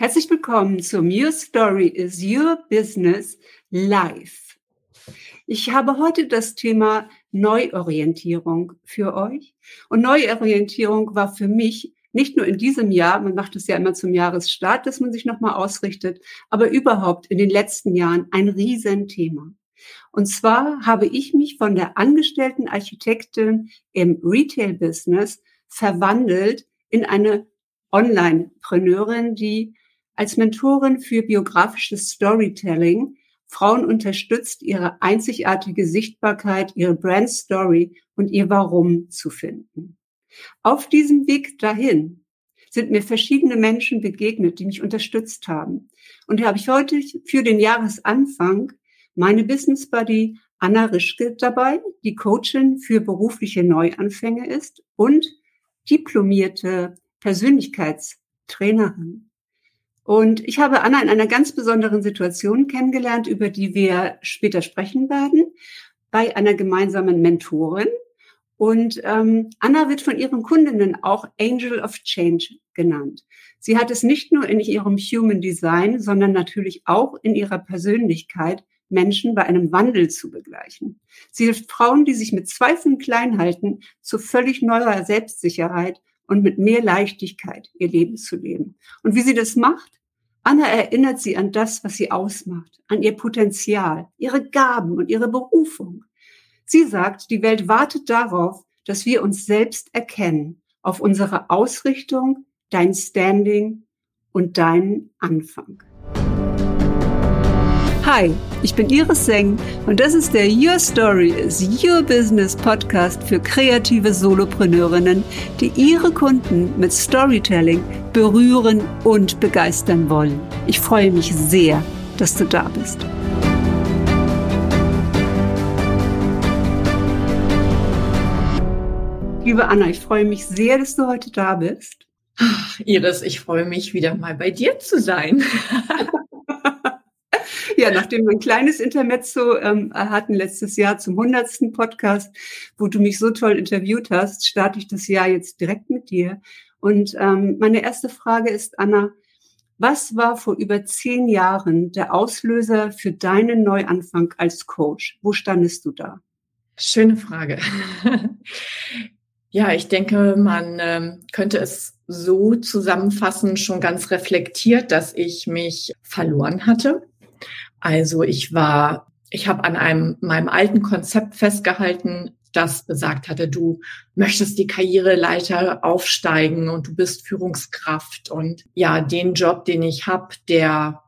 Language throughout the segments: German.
Herzlich willkommen zum Your Story is Your Business Live. Ich habe heute das Thema Neuorientierung für euch. Und Neuorientierung war für mich nicht nur in diesem Jahr, man macht es ja immer zum Jahresstart, dass man sich nochmal ausrichtet, aber überhaupt in den letzten Jahren ein Riesenthema. Und zwar habe ich mich von der angestellten Architektin im Retail-Business verwandelt in eine Online-Preneurin, die als Mentorin für biografisches Storytelling Frauen unterstützt, ihre einzigartige Sichtbarkeit, ihre Brand Story und ihr Warum zu finden. Auf diesem Weg dahin sind mir verschiedene Menschen begegnet, die mich unterstützt haben. Und da habe ich heute für den Jahresanfang meine Business Buddy Anna Rischke dabei, die Coachin für berufliche Neuanfänge ist und diplomierte Persönlichkeitstrainerin. Und ich habe Anna in einer ganz besonderen Situation kennengelernt, über die wir später sprechen werden, bei einer gemeinsamen Mentorin. Und ähm, Anna wird von ihren Kundinnen auch Angel of Change genannt. Sie hat es nicht nur in ihrem Human Design, sondern natürlich auch in ihrer Persönlichkeit, Menschen bei einem Wandel zu begleichen. Sie hilft Frauen, die sich mit Zweifeln klein halten, zu völlig neuer Selbstsicherheit und mit mehr Leichtigkeit ihr Leben zu leben. Und wie sie das macht, Anna erinnert sie an das, was sie ausmacht, an ihr Potenzial, ihre Gaben und ihre Berufung. Sie sagt, die Welt wartet darauf, dass wir uns selbst erkennen, auf unsere Ausrichtung, dein Standing und deinen Anfang. Hi, ich bin Iris Seng und das ist der Your Story is Your Business Podcast für kreative Solopreneurinnen, die ihre Kunden mit Storytelling berühren und begeistern wollen. Ich freue mich sehr, dass du da bist. Liebe Anna, ich freue mich sehr, dass du heute da bist. Ach, Iris, ich freue mich wieder mal bei dir zu sein. Ja, nachdem wir ein kleines Intermezzo ähm, hatten letztes Jahr zum 100. Podcast, wo du mich so toll interviewt hast, starte ich das Jahr jetzt direkt mit dir. Und ähm, meine erste Frage ist, Anna, was war vor über zehn Jahren der Auslöser für deinen Neuanfang als Coach? Wo standest du da? Schöne Frage. ja, ich denke, man ähm, könnte es so zusammenfassen, schon ganz reflektiert, dass ich mich verloren hatte also ich war, ich habe an einem meinem alten Konzept festgehalten, das besagt hatte, du möchtest die Karriereleiter aufsteigen und du bist Führungskraft. Und ja, den Job, den ich habe, der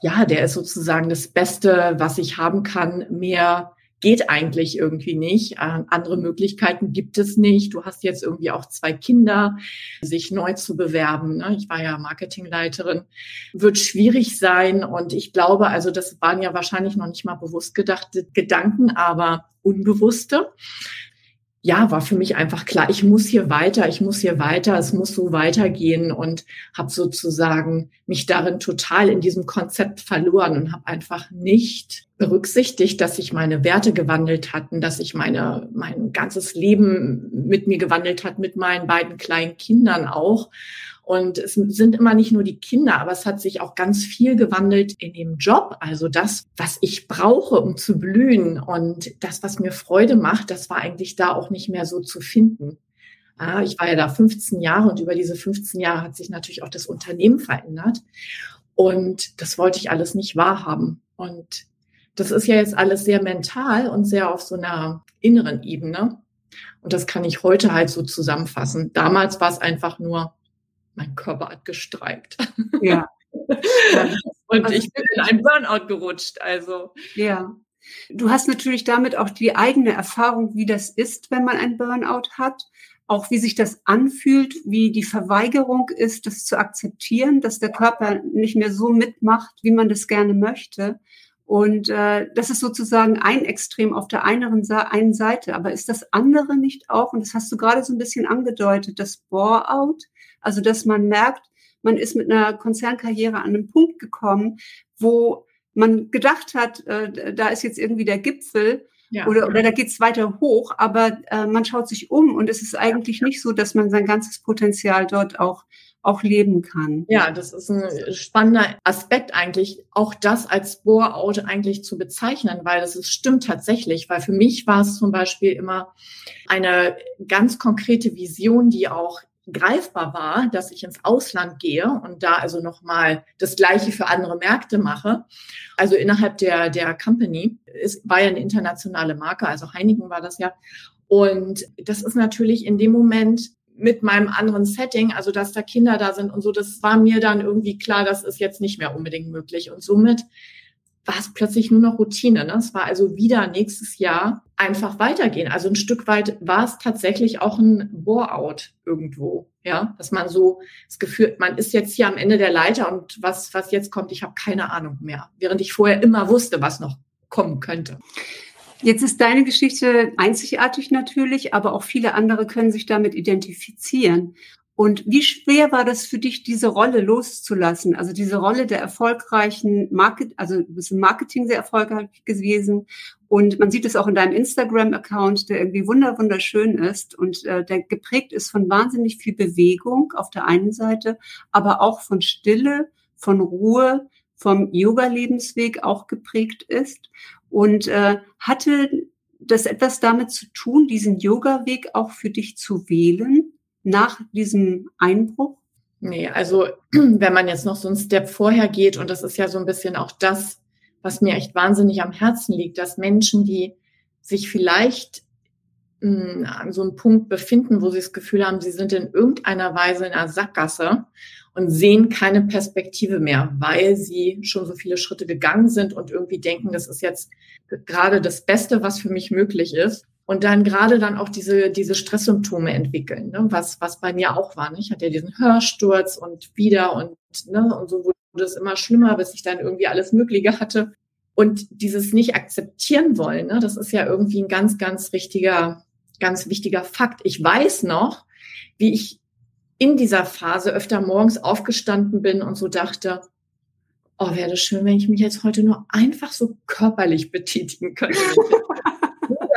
ja, der ist sozusagen das Beste, was ich haben kann, mehr geht eigentlich irgendwie nicht. Äh, andere Möglichkeiten gibt es nicht. Du hast jetzt irgendwie auch zwei Kinder, sich neu zu bewerben. Ne? Ich war ja Marketingleiterin. Wird schwierig sein. Und ich glaube, also das waren ja wahrscheinlich noch nicht mal bewusst gedachte Gedanken, aber unbewusste ja, war für mich einfach klar, ich muss hier weiter, ich muss hier weiter, es muss so weitergehen und habe sozusagen mich darin total in diesem Konzept verloren und habe einfach nicht berücksichtigt, dass sich meine Werte gewandelt hatten, dass sich meine mein ganzes Leben mit mir gewandelt hat, mit meinen beiden kleinen Kindern auch und es sind immer nicht nur die Kinder, aber es hat sich auch ganz viel gewandelt in dem Job. Also das, was ich brauche, um zu blühen und das, was mir Freude macht, das war eigentlich da auch nicht mehr so zu finden. Ich war ja da 15 Jahre und über diese 15 Jahre hat sich natürlich auch das Unternehmen verändert. Und das wollte ich alles nicht wahrhaben. Und das ist ja jetzt alles sehr mental und sehr auf so einer inneren Ebene. Und das kann ich heute halt so zusammenfassen. Damals war es einfach nur, mein Körper hat gestreikt. Ja. Und also, ich bin in einen Burnout gerutscht. Also. Ja. Du hast natürlich damit auch die eigene Erfahrung, wie das ist, wenn man ein Burnout hat. Auch wie sich das anfühlt, wie die Verweigerung ist, das zu akzeptieren, dass der Körper nicht mehr so mitmacht, wie man das gerne möchte. Und äh, das ist sozusagen ein Extrem auf der einen, einen Seite. Aber ist das andere nicht auch, und das hast du gerade so ein bisschen angedeutet, das Bore-out, also, dass man merkt, man ist mit einer Konzernkarriere an einen Punkt gekommen, wo man gedacht hat, äh, da ist jetzt irgendwie der Gipfel ja. oder, oder da geht's weiter hoch, aber äh, man schaut sich um und es ist eigentlich nicht so, dass man sein ganzes Potenzial dort auch auch leben kann. Ja, das ist ein spannender Aspekt eigentlich, auch das als Bore-out eigentlich zu bezeichnen, weil das ist, stimmt tatsächlich, weil für mich war es zum Beispiel immer eine ganz konkrete Vision, die auch greifbar war, dass ich ins Ausland gehe und da also nochmal das Gleiche für andere Märkte mache. Also innerhalb der, der Company ist, war ja eine internationale Marke, also Heineken war das ja. Und das ist natürlich in dem Moment mit meinem anderen Setting, also dass da Kinder da sind und so, das war mir dann irgendwie klar, das ist jetzt nicht mehr unbedingt möglich. Und somit war es plötzlich nur noch Routine. Ne? Es war also wieder nächstes Jahr einfach weitergehen. Also ein Stück weit war es tatsächlich auch ein Bore-out irgendwo. Ja, dass man so das Gefühl, man ist jetzt hier am Ende der Leiter und was, was jetzt kommt, ich habe keine Ahnung mehr. Während ich vorher immer wusste, was noch kommen könnte. Jetzt ist deine Geschichte einzigartig natürlich, aber auch viele andere können sich damit identifizieren. Und wie schwer war das für dich, diese Rolle loszulassen? Also diese Rolle der erfolgreichen Market, also du bist im Marketing sehr erfolgreich gewesen. Und man sieht es auch in deinem Instagram-Account, der irgendwie wunder wunderschön ist und äh, der geprägt ist von wahnsinnig viel Bewegung auf der einen Seite, aber auch von Stille, von Ruhe, vom Yoga-Lebensweg auch geprägt ist. Und äh, hatte das etwas damit zu tun, diesen Yoga-Weg auch für dich zu wählen? Nach diesem Einbruch? Nee, also wenn man jetzt noch so einen Step vorher geht, und das ist ja so ein bisschen auch das, was mir echt wahnsinnig am Herzen liegt, dass Menschen, die sich vielleicht mh, hm, an so einem Punkt befinden, wo sie das Gefühl haben, sie sind in irgendeiner Weise in einer Sackgasse und sehen keine Perspektive mehr, weil sie schon so viele Schritte gegangen sind und irgendwie denken, das ist jetzt gerade das Beste, was für mich möglich ist und dann gerade dann auch diese, diese Stresssymptome entwickeln, ne? was, was bei mir auch war. Ne? Ich hatte ja diesen Hörsturz und wieder und, ne? und so wurde es immer schlimmer, bis ich dann irgendwie alles Mögliche hatte. Und dieses nicht akzeptieren wollen, ne? das ist ja irgendwie ein ganz, ganz richtiger, ganz wichtiger Fakt. Ich weiß noch, wie ich in dieser Phase öfter morgens aufgestanden bin und so dachte, oh, wäre das schön, wenn ich mich jetzt heute nur einfach so körperlich betätigen könnte.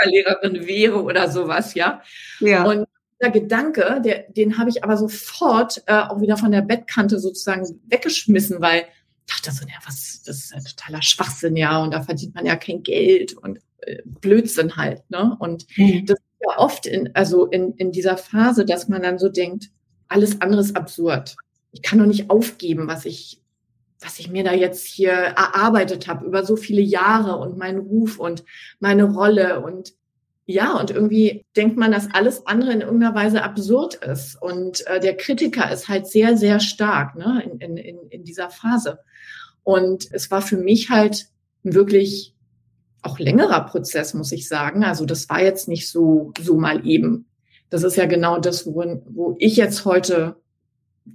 Yoga-Lehrerin wäre oder sowas, ja. ja. Und der Gedanke, der, den habe ich aber sofort äh, auch wieder von der Bettkante sozusagen weggeschmissen, weil ich dachte so, ja, was, das ist ja totaler Schwachsinn, ja, und da verdient man ja kein Geld und äh, Blödsinn halt, ne? Und mhm. das ist ja oft in, also in, in dieser Phase, dass man dann so denkt, alles andere ist absurd. Ich kann doch nicht aufgeben, was ich was ich mir da jetzt hier erarbeitet habe über so viele Jahre und meinen Ruf und meine Rolle und ja, und irgendwie denkt man, dass alles andere in irgendeiner Weise absurd ist. Und äh, der Kritiker ist halt sehr, sehr stark ne, in, in, in dieser Phase. Und es war für mich halt wirklich auch längerer Prozess, muss ich sagen. Also das war jetzt nicht so, so mal eben. Das ist ja genau das, wo, wo ich jetzt heute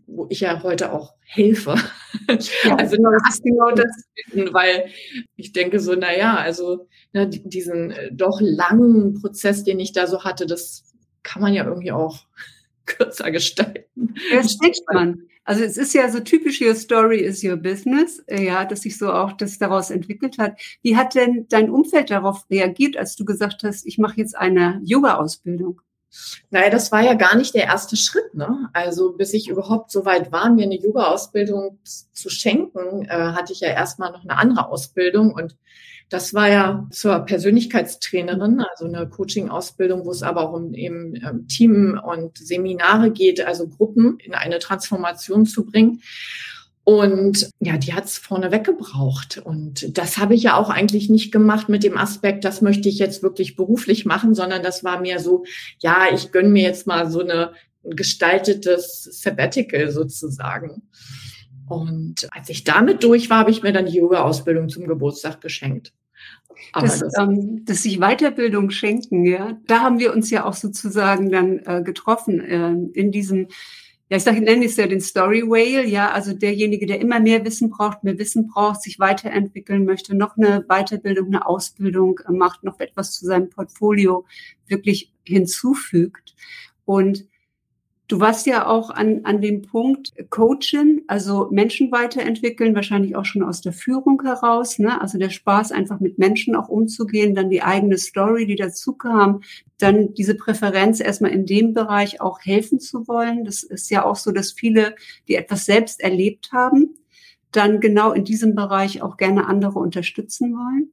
wo ich ja heute auch helfe. Ja, also das ist genau das, weil ich denke so, na ja, also ne, diesen äh, doch langen Prozess, den ich da so hatte, das kann man ja irgendwie auch kürzer gestalten. Das steckt man. Also es ist ja so typisch, your story is your business, äh, ja, dass sich so auch das daraus entwickelt hat. Wie hat denn dein Umfeld darauf reagiert, als du gesagt hast, ich mache jetzt eine Yoga-Ausbildung? Naja, das war ja gar nicht der erste Schritt. Ne? Also bis ich überhaupt so weit war, mir eine Yoga-Ausbildung zu schenken, äh, hatte ich ja erstmal noch eine andere Ausbildung. Und das war ja zur Persönlichkeitstrainerin, also eine Coaching-Ausbildung, wo es aber auch um eben ähm, Team und Seminare geht, also Gruppen in eine Transformation zu bringen. Und ja, die hat's vorneweg gebraucht. Und das habe ich ja auch eigentlich nicht gemacht mit dem Aspekt, das möchte ich jetzt wirklich beruflich machen, sondern das war mir so, ja, ich gönne mir jetzt mal so eine ein gestaltetes Sabbatical sozusagen. Und als ich damit durch war, habe ich mir dann die Yoga-Ausbildung zum Geburtstag geschenkt. das, das, ähm, das sich Weiterbildung schenken, ja, da haben wir uns ja auch sozusagen dann äh, getroffen äh, in diesem ja, ich sage, nenne es ja den Story Whale, ja, also derjenige, der immer mehr Wissen braucht, mehr Wissen braucht, sich weiterentwickeln möchte, noch eine Weiterbildung, eine Ausbildung macht, noch etwas zu seinem Portfolio wirklich hinzufügt. Und Du warst ja auch an, an dem Punkt Coaching, also Menschen weiterentwickeln, wahrscheinlich auch schon aus der Führung heraus. Ne? Also der Spaß, einfach mit Menschen auch umzugehen, dann die eigene Story, die dazu kam, dann diese Präferenz erstmal in dem Bereich auch helfen zu wollen. Das ist ja auch so, dass viele, die etwas selbst erlebt haben, dann genau in diesem Bereich auch gerne andere unterstützen wollen.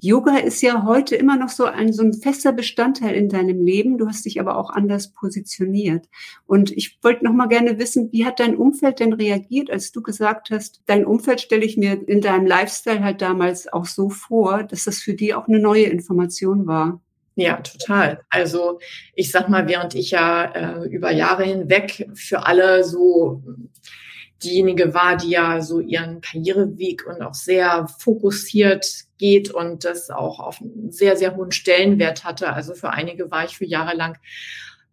Yoga ist ja heute immer noch so ein, so ein fester Bestandteil in deinem Leben. Du hast dich aber auch anders positioniert. Und ich wollte noch mal gerne wissen, wie hat dein Umfeld denn reagiert, als du gesagt hast, dein Umfeld stelle ich mir in deinem Lifestyle halt damals auch so vor, dass das für die auch eine neue Information war? Ja, total. Also ich sag mal, während ich ja äh, über Jahre hinweg für alle so diejenige war, die ja so ihren Karriereweg und auch sehr fokussiert geht und das auch auf einen sehr, sehr hohen Stellenwert hatte. Also für einige war ich für Jahre lang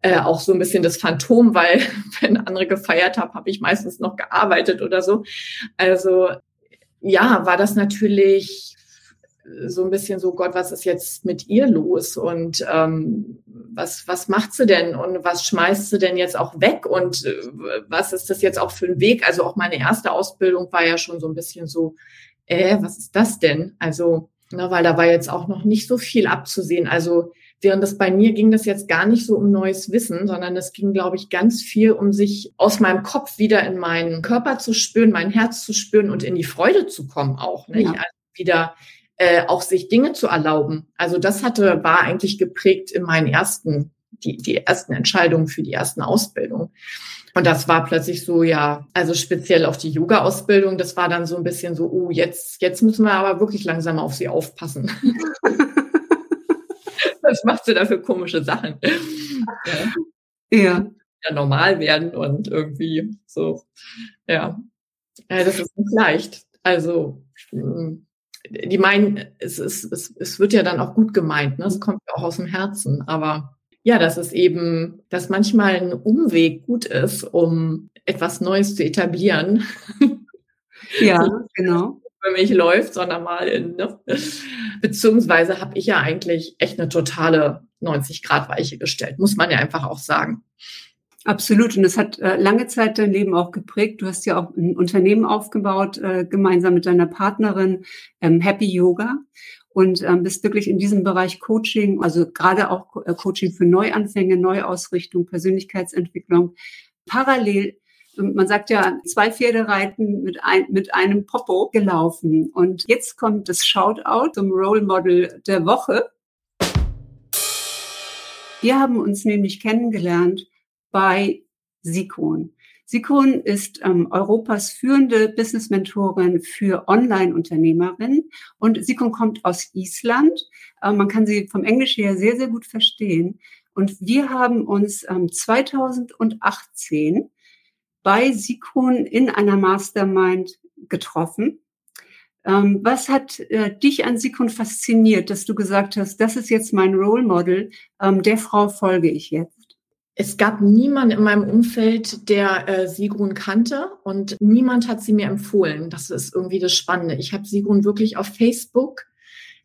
äh, auch so ein bisschen das Phantom, weil wenn andere gefeiert haben, habe ich meistens noch gearbeitet oder so. Also ja, war das natürlich so ein bisschen so, Gott, was ist jetzt mit ihr los und ähm, was, was macht sie denn und was schmeißt sie denn jetzt auch weg und äh, was ist das jetzt auch für ein Weg? Also auch meine erste Ausbildung war ja schon so ein bisschen so, äh, was ist das denn? Also, na, weil da war jetzt auch noch nicht so viel abzusehen. Also während das bei mir ging das jetzt gar nicht so um neues Wissen, sondern es ging, glaube ich, ganz viel um sich aus meinem Kopf wieder in meinen Körper zu spüren, mein Herz zu spüren und in die Freude zu kommen auch. Ne? Ja. Also wieder äh, auch sich Dinge zu erlauben. Also das hatte, war eigentlich geprägt in meinen ersten, die, die ersten Entscheidungen für die ersten Ausbildungen. Und das war plötzlich so, ja, also speziell auf die Yoga-Ausbildung, das war dann so ein bisschen so, oh, jetzt, jetzt müssen wir aber wirklich langsam auf sie aufpassen. Was macht sie da für komische Sachen? Ja. ja. ja. normal werden und irgendwie so, ja. ja das ist nicht leicht. Also, hm die meinen, es, ist, es, es wird ja dann auch gut gemeint, ne? es kommt ja auch aus dem Herzen, aber ja, dass es eben, dass manchmal ein Umweg gut ist, um etwas Neues zu etablieren. Ja, genau. Für mich läuft, sondern mal in, ne? beziehungsweise habe ich ja eigentlich echt eine totale 90 Grad Weiche gestellt, muss man ja einfach auch sagen. Absolut. Und es hat äh, lange Zeit dein Leben auch geprägt. Du hast ja auch ein Unternehmen aufgebaut, äh, gemeinsam mit deiner Partnerin ähm, Happy Yoga und ähm, bist wirklich in diesem Bereich Coaching, also gerade auch äh, Coaching für Neuanfänge, Neuausrichtung, Persönlichkeitsentwicklung. Parallel, ähm, man sagt ja, zwei Pferde reiten mit, ein, mit einem Popo gelaufen. Und jetzt kommt das Shoutout zum Role Model der Woche. Wir haben uns nämlich kennengelernt bei Sikon. Sikon ist ähm, Europas führende Business-Mentorin für Online-Unternehmerinnen und Sikon kommt aus Island. Ähm, man kann sie vom Englisch her sehr, sehr gut verstehen. Und wir haben uns ähm, 2018 bei Sikon in einer Mastermind getroffen. Ähm, was hat äh, dich an Sikon fasziniert, dass du gesagt hast, das ist jetzt mein Role Model, ähm, der Frau folge ich jetzt? Es gab niemanden in meinem Umfeld, der äh, Sigrun kannte und niemand hat sie mir empfohlen. Das ist irgendwie das Spannende. Ich habe Sigrun wirklich auf Facebook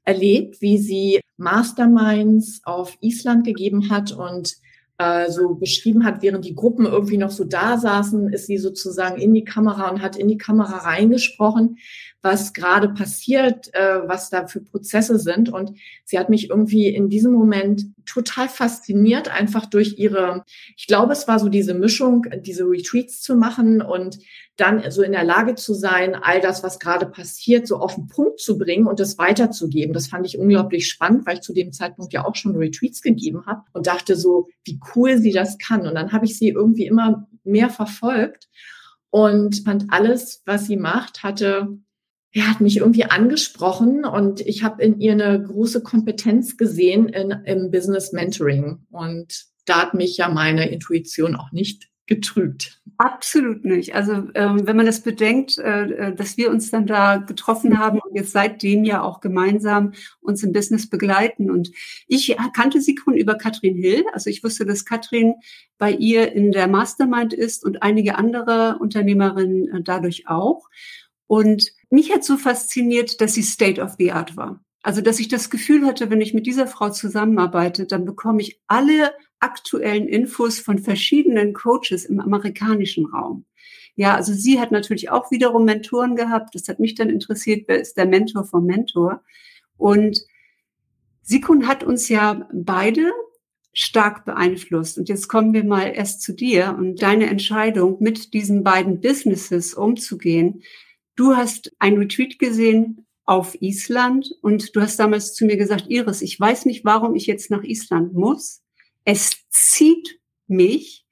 erlebt, wie sie Masterminds auf Island gegeben hat und äh, so beschrieben hat, während die Gruppen irgendwie noch so da saßen, ist sie sozusagen in die Kamera und hat in die Kamera reingesprochen, was gerade passiert, äh, was da für Prozesse sind. Und sie hat mich irgendwie in diesem Moment total fasziniert, einfach durch ihre, ich glaube, es war so diese Mischung, diese Retreats zu machen und dann so in der Lage zu sein, all das, was gerade passiert, so auf den Punkt zu bringen und das weiterzugeben. Das fand ich unglaublich spannend, weil ich zu dem Zeitpunkt ja auch schon Retreats gegeben habe und dachte so, wie cool sie das kann. Und dann habe ich sie irgendwie immer mehr verfolgt und fand alles, was sie macht, hatte ja, hat mich irgendwie angesprochen und ich habe in ihr eine große Kompetenz gesehen in, im Business Mentoring. Und da hat mich ja meine Intuition auch nicht getrügt. Absolut nicht. Also ähm, wenn man das bedenkt, äh, äh, dass wir uns dann da getroffen haben und jetzt seitdem ja auch gemeinsam uns im Business begleiten. Und ich kannte Sigrun über Katrin Hill. Also ich wusste, dass Katrin bei ihr in der Mastermind ist und einige andere Unternehmerinnen äh, dadurch auch. Und mich hat so fasziniert, dass sie State of the Art war. Also, dass ich das Gefühl hatte, wenn ich mit dieser Frau zusammenarbeite, dann bekomme ich alle aktuellen Infos von verschiedenen Coaches im amerikanischen Raum. Ja, also sie hat natürlich auch wiederum Mentoren gehabt. Das hat mich dann interessiert, wer ist der Mentor vom Mentor? Und Sikun hat uns ja beide stark beeinflusst. Und jetzt kommen wir mal erst zu dir und deine Entscheidung, mit diesen beiden Businesses umzugehen. Du hast ein Retreat gesehen auf Island und du hast damals zu mir gesagt, Iris, ich weiß nicht, warum ich jetzt nach Island muss. Es zieht mich.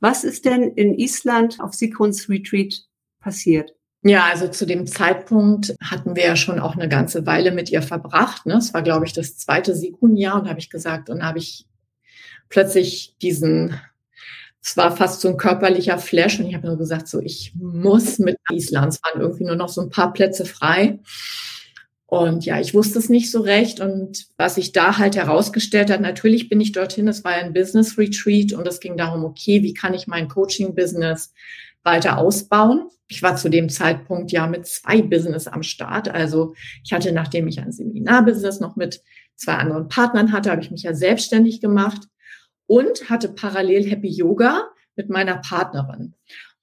Was ist denn in Island auf Sikuns Retreat passiert? Ja, also zu dem Zeitpunkt hatten wir ja schon auch eine ganze Weile mit ihr verbracht. Ne? Es war, glaube ich, das zweite Sikun-Jahr und habe ich gesagt, und habe ich plötzlich diesen, es war fast so ein körperlicher Flash und ich habe nur gesagt, so ich muss mit Island. Es waren irgendwie nur noch so ein paar Plätze frei. Und ja, ich wusste es nicht so recht. Und was sich da halt herausgestellt hat, natürlich bin ich dorthin, es war ein Business Retreat und es ging darum, okay, wie kann ich mein Coaching-Business weiter ausbauen? Ich war zu dem Zeitpunkt ja mit zwei Business am Start. Also ich hatte, nachdem ich ein Seminarbusiness noch mit zwei anderen Partnern hatte, habe ich mich ja selbstständig gemacht und hatte parallel Happy Yoga mit meiner Partnerin.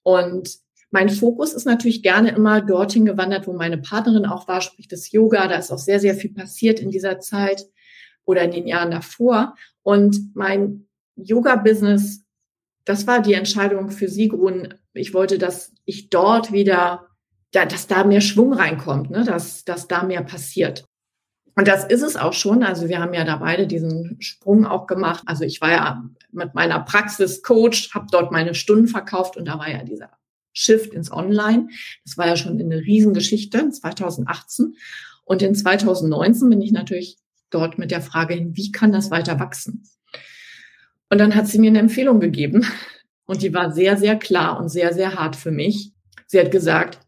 Und mein Fokus ist natürlich gerne immer dorthin gewandert, wo meine Partnerin auch war, sprich das Yoga. Da ist auch sehr, sehr viel passiert in dieser Zeit oder in den Jahren davor. Und mein Yoga-Business, das war die Entscheidung für Sigrun. Ich wollte, dass ich dort wieder, dass da mehr Schwung reinkommt, ne? dass, dass da mehr passiert. Und das ist es auch schon. Also wir haben ja da beide diesen Sprung auch gemacht. Also ich war ja mit meiner Praxis Coach, habe dort meine Stunden verkauft und da war ja dieser Shift ins Online. Das war ja schon eine Riesengeschichte 2018. Und in 2019 bin ich natürlich dort mit der Frage hin, wie kann das weiter wachsen? Und dann hat sie mir eine Empfehlung gegeben und die war sehr, sehr klar und sehr, sehr hart für mich. Sie hat gesagt,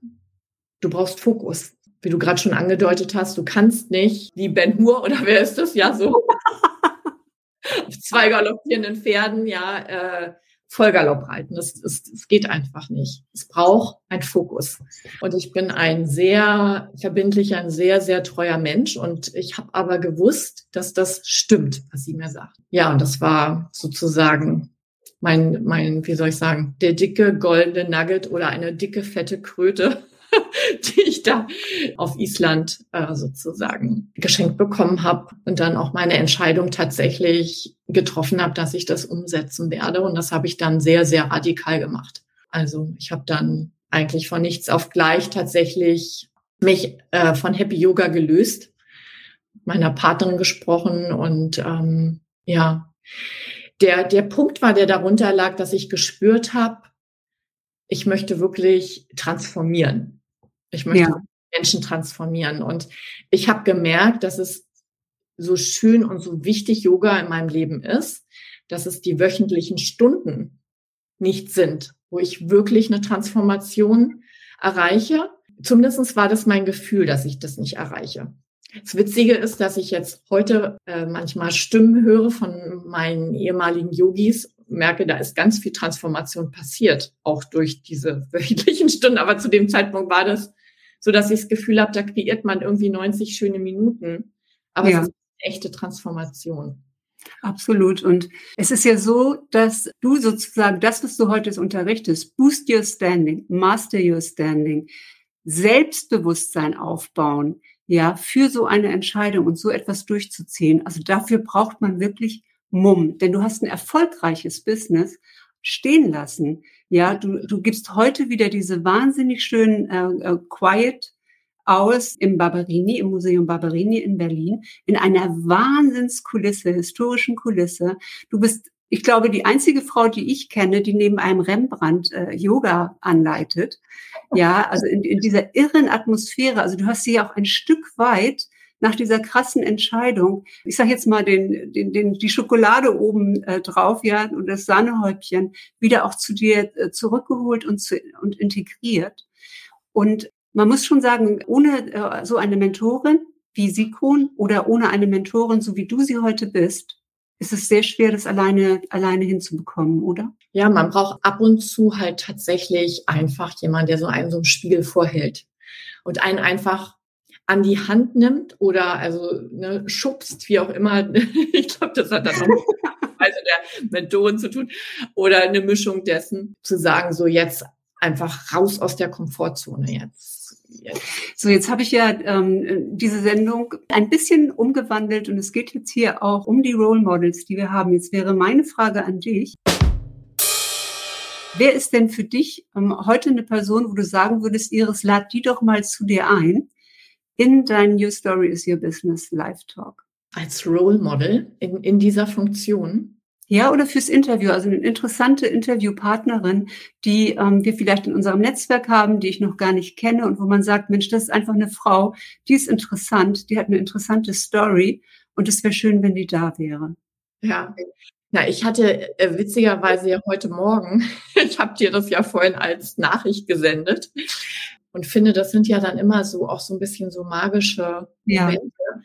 du brauchst Fokus wie du gerade schon angedeutet hast, du kannst nicht wie Ben Hur oder wer ist das? Ja, so auf zwei galoppierenden Pferden, ja, äh, Vollgalopp reiten. Das, das, das geht einfach nicht. Es braucht ein Fokus. Und ich bin ein sehr verbindlicher, ein sehr, sehr treuer Mensch. Und ich habe aber gewusst, dass das stimmt, was sie mir sagt. Ja, und das war sozusagen mein, mein, wie soll ich sagen, der dicke goldene Nugget oder eine dicke, fette Kröte die ich da auf Island äh, sozusagen geschenkt bekommen habe und dann auch meine Entscheidung tatsächlich getroffen habe, dass ich das umsetzen werde. Und das habe ich dann sehr, sehr radikal gemacht. Also ich habe dann eigentlich von nichts auf gleich tatsächlich mich äh, von Happy Yoga gelöst, meiner Partnerin gesprochen und ähm, ja, der, der Punkt war, der darunter lag, dass ich gespürt habe, ich möchte wirklich transformieren. Ich möchte ja. Menschen transformieren. Und ich habe gemerkt, dass es so schön und so wichtig Yoga in meinem Leben ist, dass es die wöchentlichen Stunden nicht sind, wo ich wirklich eine Transformation erreiche. Zumindest war das mein Gefühl, dass ich das nicht erreiche. Das Witzige ist, dass ich jetzt heute äh, manchmal Stimmen höre von meinen ehemaligen Yogis, merke, da ist ganz viel Transformation passiert, auch durch diese wöchentlichen Stunden. Aber zu dem Zeitpunkt war das so dass ich das Gefühl habe, da kreiert man irgendwie 90 schöne Minuten. Aber ja. es ist eine echte Transformation. Absolut. Und es ist ja so, dass du sozusagen das, was du heute unterrichtest, Boost Your Standing, Master Your Standing, Selbstbewusstsein aufbauen, ja, für so eine Entscheidung und so etwas durchzuziehen. Also dafür braucht man wirklich Mumm, denn du hast ein erfolgreiches Business stehen lassen. Ja, du, du gibst heute wieder diese wahnsinnig schönen äh, äh, Quiet aus im Barberini, im Museum Barberini in Berlin, in einer Wahnsinnskulisse, historischen Kulisse. Du bist, ich glaube, die einzige Frau, die ich kenne, die neben einem Rembrandt äh, Yoga anleitet. Ja, also in, in dieser irren Atmosphäre. Also du hast sie ja auch ein Stück weit nach dieser krassen Entscheidung, ich sage jetzt mal den, den, den, die Schokolade oben äh, drauf, ja, und das Sahnehäubchen wieder auch zu dir äh, zurückgeholt und, zu, und integriert. Und man muss schon sagen, ohne äh, so eine Mentorin wie Sikon oder ohne eine Mentorin, so wie du sie heute bist, ist es sehr schwer, das alleine, alleine hinzubekommen, oder? Ja, man braucht ab und zu halt tatsächlich einfach jemand, der so einen so einen Spiegel vorhält und einen einfach an die Hand nimmt oder also ne, schubst, wie auch immer. ich glaube, das hat dann noch also der Mentorin zu tun, oder eine Mischung dessen, zu sagen, so jetzt einfach raus aus der Komfortzone jetzt. Jetzt. So, jetzt habe ich ja ähm, diese Sendung ein bisschen umgewandelt und es geht jetzt hier auch um die Role Models, die wir haben. Jetzt wäre meine Frage an dich. Wer ist denn für dich ähm, heute eine Person, wo du sagen würdest, Iris, lad die doch mal zu dir ein in dein New Story is Your Business Live Talk? Als Role Model in, in dieser Funktion? Ja, oder fürs Interview, also eine interessante Interviewpartnerin, die ähm, wir vielleicht in unserem Netzwerk haben, die ich noch gar nicht kenne und wo man sagt, Mensch, das ist einfach eine Frau, die ist interessant, die hat eine interessante Story und es wäre schön, wenn die da wäre. Ja, na, ich hatte äh, witzigerweise ja heute Morgen, ich habe dir das ja vorhin als Nachricht gesendet und finde, das sind ja dann immer so auch so ein bisschen so magische Momente. Ja.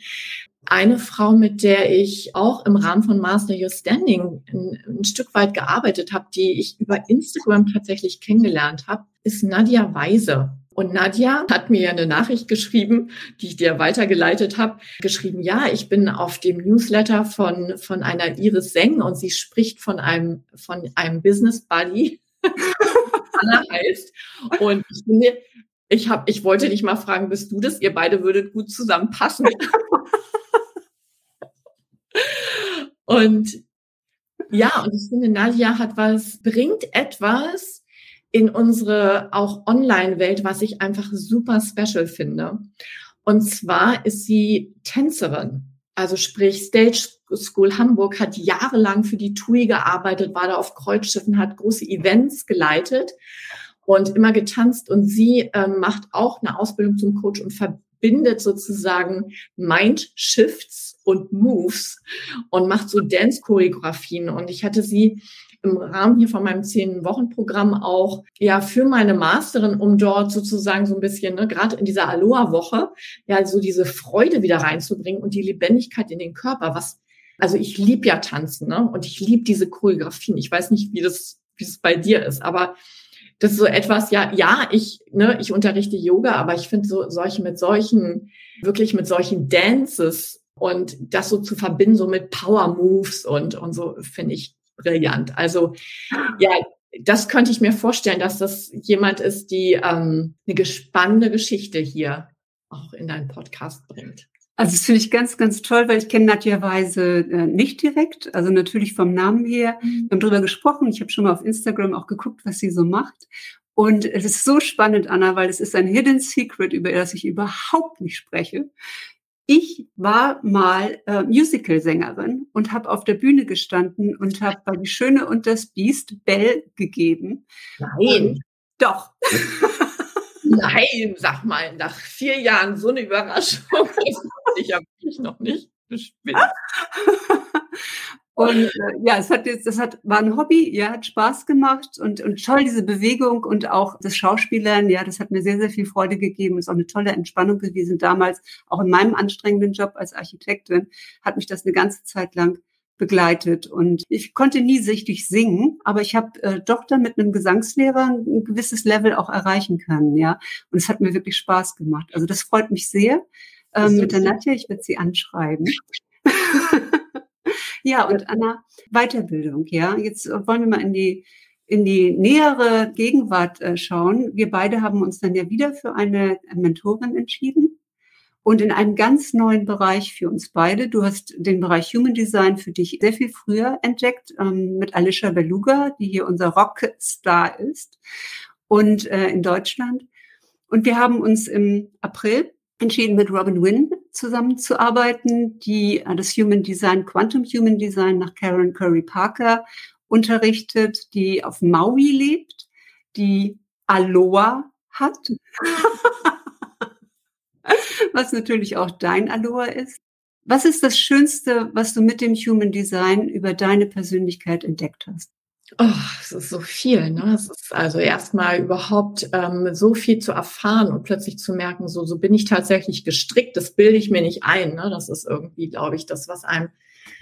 Eine Frau, mit der ich auch im Rahmen von Master Your Standing ein, ein Stück weit gearbeitet habe, die ich über Instagram tatsächlich kennengelernt habe, ist Nadia Weise. Und Nadja hat mir eine Nachricht geschrieben, die ich dir weitergeleitet habe, geschrieben, ja, ich bin auf dem Newsletter von, von einer Iris Seng und sie spricht von einem, von einem Business Buddy, Anna heißt. Und ich finde, ich habe, ich wollte dich mal fragen, bist du das? Ihr beide würdet gut zusammenpassen. und ja, und ich finde, Nadja hat was, bringt etwas, in unsere auch Online-Welt, was ich einfach super special finde. Und zwar ist sie Tänzerin. Also sprich, Stage School Hamburg hat jahrelang für die TUI gearbeitet, war da auf Kreuzschiffen, hat große Events geleitet und immer getanzt. Und sie ähm, macht auch eine Ausbildung zum Coach und verbindet sozusagen Mind-Shifts und Moves und macht so Dance-Choreografien. Und ich hatte sie im Rahmen hier von meinem zehn-Wochen-Programm auch ja für meine Masterin, um dort sozusagen so ein bisschen, ne, gerade in dieser Aloha-Woche, ja, so diese Freude wieder reinzubringen und die Lebendigkeit in den Körper, was also ich lieb ja tanzen, ne? Und ich lieb diese Choreografien. Ich weiß nicht, wie das, wie es bei dir ist, aber das ist so etwas, ja, ja, ich, ne, ich unterrichte Yoga, aber ich finde so solche mit solchen, wirklich mit solchen Dances und das so zu verbinden, so mit Power Moves und, und so, finde ich brillant. Also ja, das könnte ich mir vorstellen, dass das jemand ist, die ähm, eine spannende Geschichte hier auch in deinen Podcast bringt. Also das finde ich ganz, ganz toll, weil ich kenne Nadja Weise äh, nicht direkt, also natürlich vom Namen her. Mhm. Wir haben drüber gesprochen. Ich habe schon mal auf Instagram auch geguckt, was sie so macht. Und es ist so spannend, Anna, weil es ist ein Hidden Secret, über das ich überhaupt nicht spreche. Ich war mal äh, Musical-Sängerin und habe auf der Bühne gestanden und habe bei Die Schöne und das Biest Bell gegeben. Nein. Und doch. Nein, sag mal, nach vier Jahren so eine Überraschung. Ich ja wirklich noch nicht. Und äh, ja, es hat jetzt, das hat, war ein Hobby, ja, hat Spaß gemacht und, und toll diese Bewegung und auch das Schauspielern, ja, das hat mir sehr, sehr viel Freude gegeben. Ist auch eine tolle Entspannung gewesen damals. Auch in meinem anstrengenden Job als Architektin hat mich das eine ganze Zeit lang begleitet. Und ich konnte nie sichtig singen, aber ich habe äh, doch dann mit einem Gesangslehrer ein gewisses Level auch erreichen können, ja. Und es hat mir wirklich Spaß gemacht. Also das freut mich sehr. Ähm, mit der Nadja, ich werde sie anschreiben. Ja, und Anna, Weiterbildung, ja. Jetzt wollen wir mal in die, in die nähere Gegenwart äh, schauen. Wir beide haben uns dann ja wieder für eine Mentorin entschieden und in einem ganz neuen Bereich für uns beide. Du hast den Bereich Human Design für dich sehr viel früher entdeckt ähm, mit Alicia Beluga, die hier unser Rockstar ist und äh, in Deutschland. Und wir haben uns im April entschieden, mit Robin Wynn zusammenzuarbeiten, die äh, das Human Design, Quantum Human Design nach Karen Curry Parker unterrichtet, die auf Maui lebt, die Aloha hat, was natürlich auch dein Aloha ist. Was ist das Schönste, was du mit dem Human Design über deine Persönlichkeit entdeckt hast? Oh, es ist so viel. Ne? Es ist also erstmal überhaupt ähm, so viel zu erfahren und plötzlich zu merken, so, so bin ich tatsächlich gestrickt, das bilde ich mir nicht ein. Ne? Das ist irgendwie, glaube ich, das, was einem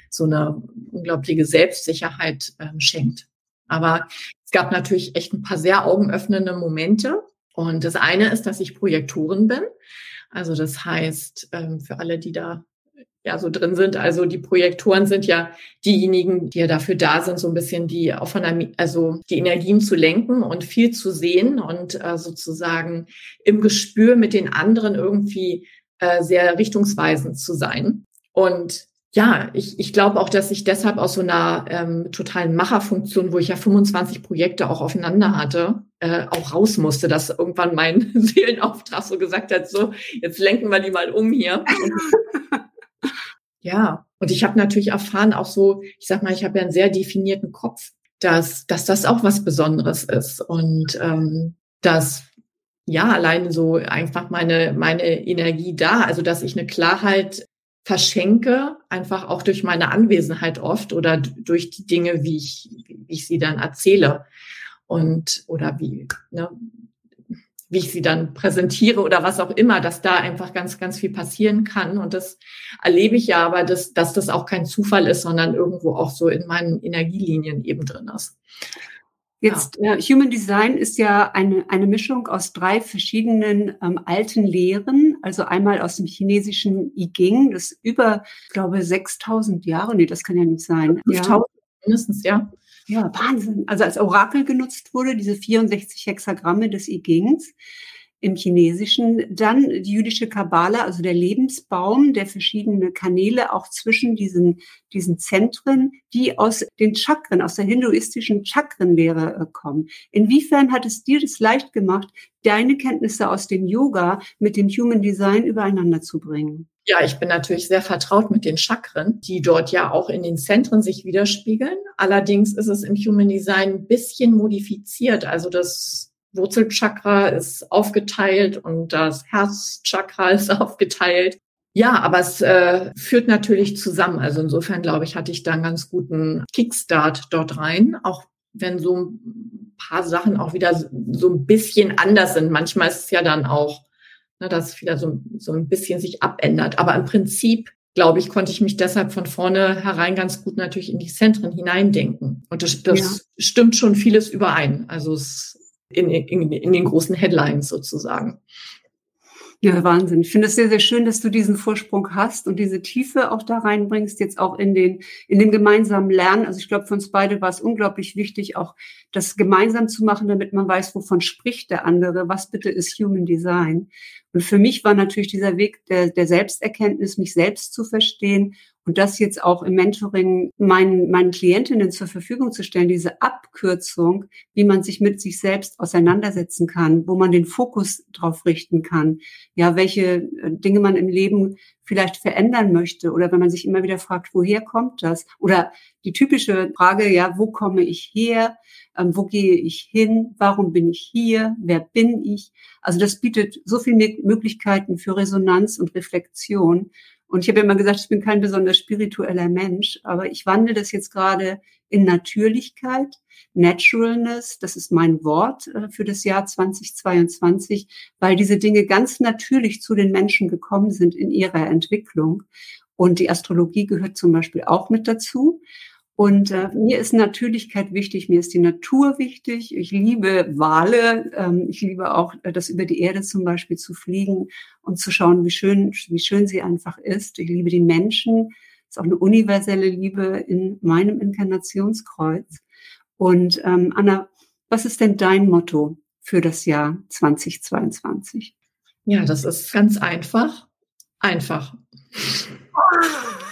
so eine unglaubliche Selbstsicherheit ähm, schenkt. Aber es gab natürlich echt ein paar sehr augenöffnende Momente. Und das eine ist, dass ich Projektorin bin. Also das heißt, ähm, für alle, die da ja so drin sind. Also die Projektoren sind ja diejenigen, die ja dafür da sind, so ein bisschen die also die Energien zu lenken und viel zu sehen und äh, sozusagen im Gespür mit den anderen irgendwie äh, sehr richtungsweisend zu sein. Und ja, ich, ich glaube auch, dass ich deshalb aus so einer ähm, totalen Macherfunktion, wo ich ja 25 Projekte auch aufeinander hatte, äh, auch raus musste, dass irgendwann mein Seelenauftrag so gesagt hat, so, jetzt lenken wir die mal um hier. ja, und ich habe natürlich erfahren, auch so, ich sag mal, ich habe ja einen sehr definierten Kopf, dass, dass das auch was Besonderes ist. Und ähm, dass ja, alleine so einfach meine, meine Energie da, also dass ich eine Klarheit verschenke, einfach auch durch meine Anwesenheit oft oder durch die Dinge, wie ich, wie ich sie dann erzähle und oder wie, ne, wie ich sie dann präsentiere oder was auch immer, dass da einfach ganz, ganz viel passieren kann. Und das erlebe ich ja aber, dass, dass das auch kein Zufall ist, sondern irgendwo auch so in meinen Energielinien eben drin ist. Jetzt, ja. äh, Human Design ist ja eine, eine Mischung aus drei verschiedenen ähm, alten Lehren. Also einmal aus dem chinesischen I Ging, das über, ich glaube, 6000 Jahre, nee, das kann ja nicht sein. 5000 ja. mindestens, ja. Ja, Wahnsinn. Also als Orakel genutzt wurde, diese 64 Hexagramme des I Gings im Chinesischen. Dann die jüdische Kabbala, also der Lebensbaum, der verschiedene Kanäle auch zwischen diesen, diesen Zentren, die aus den Chakren, aus der hinduistischen Chakrenlehre äh, kommen. Inwiefern hat es dir das leicht gemacht, deine Kenntnisse aus dem Yoga mit dem Human Design übereinander zu bringen? Ja, ich bin natürlich sehr vertraut mit den Chakren, die dort ja auch in den Zentren sich widerspiegeln. Allerdings ist es im Human Design ein bisschen modifiziert. Also das Wurzelchakra ist aufgeteilt und das Herzchakra ist aufgeteilt. Ja, aber es äh, führt natürlich zusammen. Also insofern glaube ich, hatte ich da einen ganz guten Kickstart dort rein, auch wenn so ein paar Sachen auch wieder so ein bisschen anders sind. Manchmal ist es ja dann auch, ne, dass es wieder so, so ein bisschen sich abändert. Aber im Prinzip, glaube ich, konnte ich mich deshalb von vorne herein ganz gut natürlich in die Zentren hineindenken. Und das, das ja. stimmt schon vieles überein. Also es in, in, in den großen Headlines sozusagen. Ja, Wahnsinn. Ich finde es sehr, sehr schön, dass du diesen Vorsprung hast und diese Tiefe auch da reinbringst, jetzt auch in den, in dem gemeinsamen Lernen. Also ich glaube, für uns beide war es unglaublich wichtig, auch das gemeinsam zu machen, damit man weiß, wovon spricht der andere. Was bitte ist Human Design? Und für mich war natürlich dieser Weg der, der Selbsterkenntnis, mich selbst zu verstehen und das jetzt auch im Mentoring meinen, meinen Klientinnen zur Verfügung zu stellen, diese Abkürzung, wie man sich mit sich selbst auseinandersetzen kann, wo man den Fokus drauf richten kann, ja, welche äh, Dinge man im Leben vielleicht verändern möchte oder wenn man sich immer wieder fragt, woher kommt das? Oder die typische Frage, ja, wo komme ich her? Ähm, wo gehe ich hin? Warum bin ich hier? Wer bin ich? Also das bietet so viele Möglichkeiten für Resonanz und Reflexion. Und ich habe immer gesagt, ich bin kein besonders spiritueller Mensch, aber ich wandle das jetzt gerade in Natürlichkeit, Naturalness, das ist mein Wort äh, für das Jahr 2022, weil diese Dinge ganz natürlich zu den Menschen gekommen sind in ihrer Entwicklung. Und die Astrologie gehört zum Beispiel auch mit dazu. Und äh, mir ist Natürlichkeit wichtig, mir ist die Natur wichtig. Ich liebe Wale, ähm, ich liebe auch äh, das über die Erde zum Beispiel zu fliegen und zu schauen, wie schön, wie schön sie einfach ist. Ich liebe die Menschen. Das ist auch eine universelle Liebe in meinem Inkarnationskreuz. Und ähm, Anna, was ist denn dein Motto für das Jahr 2022? Ja, das ist ganz einfach. Einfach. einfach.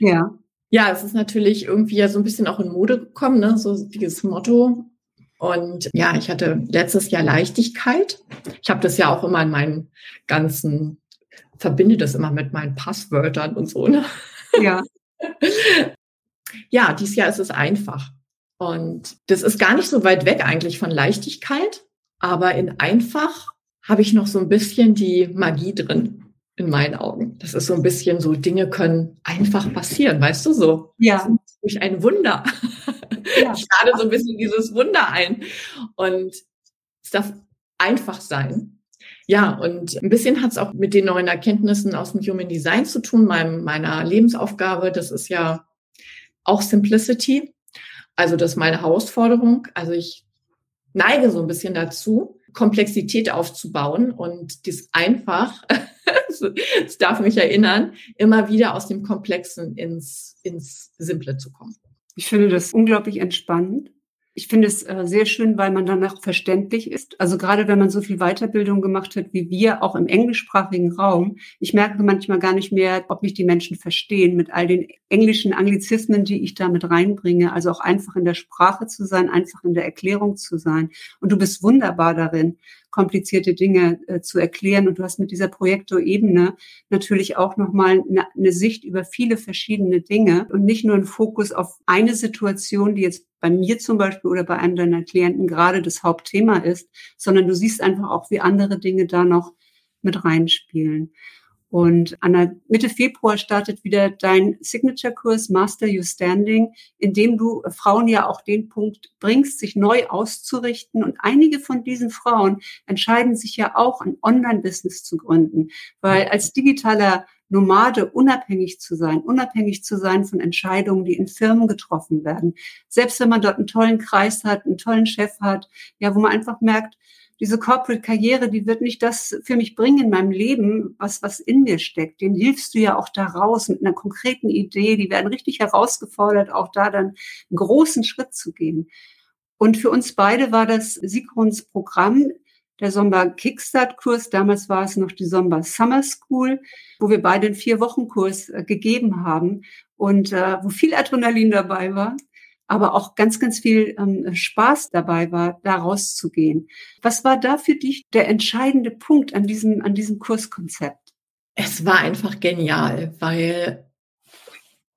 Ja. Ja, es ist natürlich irgendwie ja so ein bisschen auch in Mode gekommen, ne? so dieses Motto. Und ja, ich hatte letztes Jahr Leichtigkeit. Ich habe das ja auch immer in meinen ganzen, verbinde das immer mit meinen Passwörtern und so. Ne? Ja. ja, dieses Jahr ist es einfach. Und das ist gar nicht so weit weg eigentlich von Leichtigkeit, aber in einfach habe ich noch so ein bisschen die Magie drin in meinen Augen. Das ist so ein bisschen so, Dinge können einfach passieren, weißt du so? Ja. Durch ein Wunder. Ja. Ich lade so ein bisschen dieses Wunder ein. Und es darf einfach sein. Ja, und ein bisschen hat es auch mit den neuen Erkenntnissen aus dem Human Design zu tun, meinem, meiner Lebensaufgabe. Das ist ja auch Simplicity. Also das ist meine Herausforderung. Also ich neige so ein bisschen dazu, Komplexität aufzubauen und das einfach, das darf mich erinnern, immer wieder aus dem Komplexen ins, ins Simple zu kommen. Ich finde das unglaublich entspannend. Ich finde es äh, sehr schön, weil man danach verständlich ist. Also gerade wenn man so viel Weiterbildung gemacht hat wie wir, auch im englischsprachigen Raum. Ich merke manchmal gar nicht mehr, ob mich die Menschen verstehen mit all den englischen Anglizismen, die ich da mit reinbringe. Also auch einfach in der Sprache zu sein, einfach in der Erklärung zu sein. Und du bist wunderbar darin komplizierte Dinge äh, zu erklären. Und du hast mit dieser Projektorebene natürlich auch nochmal eine, eine Sicht über viele verschiedene Dinge und nicht nur einen Fokus auf eine Situation, die jetzt bei mir zum Beispiel oder bei einem deiner Klienten gerade das Hauptthema ist, sondern du siehst einfach auch, wie andere Dinge da noch mit reinspielen. Und an der Mitte Februar startet wieder dein Signature-Kurs Master Your Standing, in dem du Frauen ja auch den Punkt bringst, sich neu auszurichten. Und einige von diesen Frauen entscheiden sich ja auch, ein Online-Business zu gründen, weil als digitaler Nomade unabhängig zu sein, unabhängig zu sein von Entscheidungen, die in Firmen getroffen werden. Selbst wenn man dort einen tollen Kreis hat, einen tollen Chef hat, ja, wo man einfach merkt, diese Corporate-Karriere, die wird nicht das für mich bringen in meinem Leben, was, was in mir steckt. Den hilfst du ja auch da raus mit einer konkreten Idee. Die werden richtig herausgefordert, auch da dann einen großen Schritt zu gehen. Und für uns beide war das Sigrons Programm, der Sommer Kickstart-Kurs. Damals war es noch die Sommer Summer School, wo wir beide einen Vier-Wochen-Kurs äh, gegeben haben und äh, wo viel Adrenalin dabei war aber auch ganz, ganz viel ähm, Spaß dabei war, da rauszugehen. Was war da für dich der entscheidende Punkt an diesem, an diesem Kurskonzept? Es war einfach genial, weil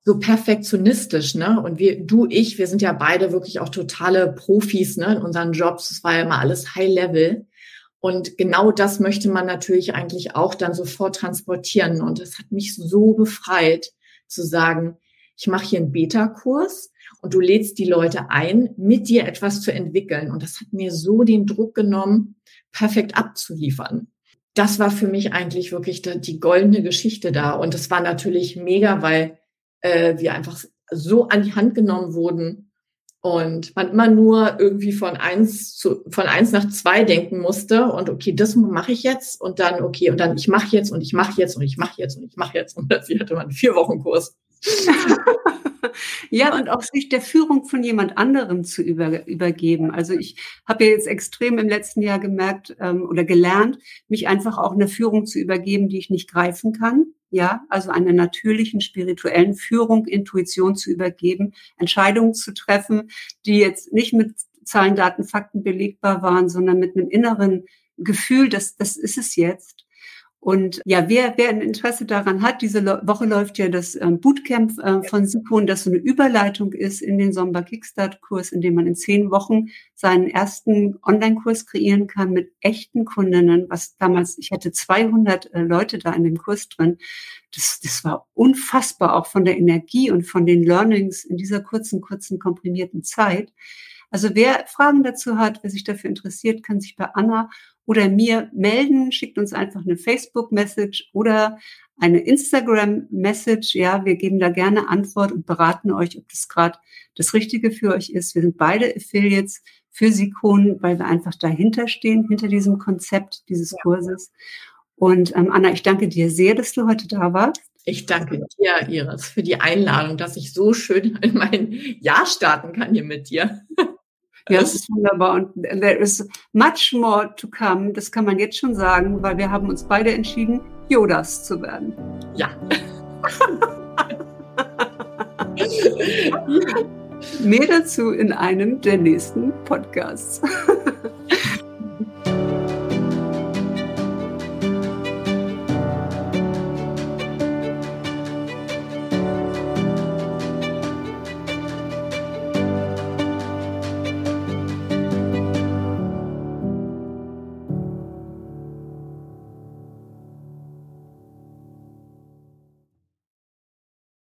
so perfektionistisch, ne? Und wir, du, ich, wir sind ja beide wirklich auch totale Profis, ne? In unseren Jobs. Es war ja immer alles High Level. Und genau das möchte man natürlich eigentlich auch dann sofort transportieren. Und es hat mich so befreit zu sagen, ich mache hier einen Beta-Kurs und du lädst die Leute ein, mit dir etwas zu entwickeln. Und das hat mir so den Druck genommen, perfekt abzuliefern. Das war für mich eigentlich wirklich die goldene Geschichte da. Und das war natürlich mega, weil äh, wir einfach so an die Hand genommen wurden und man immer nur irgendwie von eins zu von eins nach zwei denken musste und okay, das mache ich jetzt und dann okay und dann ich mache jetzt und ich mache jetzt und ich mache jetzt und ich mache jetzt und plötzlich hatte man einen vier Wochen Kurs. ja, und auch sich der Führung von jemand anderem zu über, übergeben. Also ich habe ja jetzt extrem im letzten Jahr gemerkt ähm, oder gelernt, mich einfach auch eine Führung zu übergeben, die ich nicht greifen kann. Ja, also einer natürlichen spirituellen Führung, Intuition zu übergeben, Entscheidungen zu treffen, die jetzt nicht mit Zahlen, Daten, Fakten belegbar waren, sondern mit einem inneren Gefühl, dass das ist es jetzt. Und ja, wer, wer ein Interesse daran hat, diese Woche läuft ja das ähm, Bootcamp äh, von Sikon, das so eine Überleitung ist in den Sommer Kickstart-Kurs, in dem man in zehn Wochen seinen ersten Online-Kurs kreieren kann mit echten Kundinnen, was damals, ich hatte 200 äh, Leute da in dem Kurs drin. Das, das war unfassbar, auch von der Energie und von den Learnings in dieser kurzen, kurzen, komprimierten Zeit. Also wer Fragen dazu hat, wer sich dafür interessiert, kann sich bei Anna oder mir melden, schickt uns einfach eine Facebook-Message oder eine Instagram-Message. Ja, wir geben da gerne Antwort und beraten euch, ob das gerade das Richtige für euch ist. Wir sind beide Affiliates für Sikon, weil wir einfach dahinter stehen, hinter diesem Konzept dieses Kurses. Und ähm, Anna, ich danke dir sehr, dass du heute da warst. Ich danke dir, Iris, für die Einladung, dass ich so schön in mein Jahr starten kann hier mit dir. Ja, es ist wunderbar. Und there is much more to come. Das kann man jetzt schon sagen, weil wir haben uns beide entschieden, Yodas zu werden. Ja. Mehr dazu in einem der nächsten Podcasts.